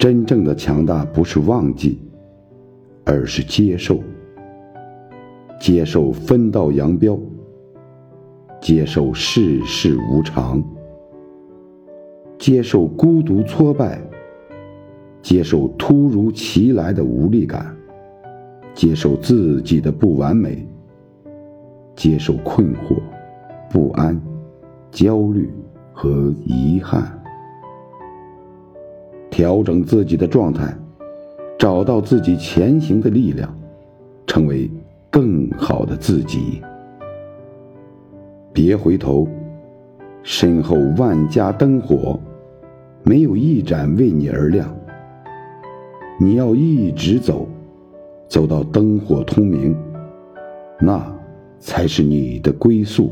真正的强大不是忘记，而是接受。接受分道扬镳，接受世事无常，接受孤独挫败，接受突如其来的无力感，接受自己的不完美，接受困惑、不安、焦虑和遗憾，调整自己的状态，找到自己前行的力量，成为。更好的自己，别回头，身后万家灯火，没有一盏为你而亮。你要一直走，走到灯火通明，那才是你的归宿。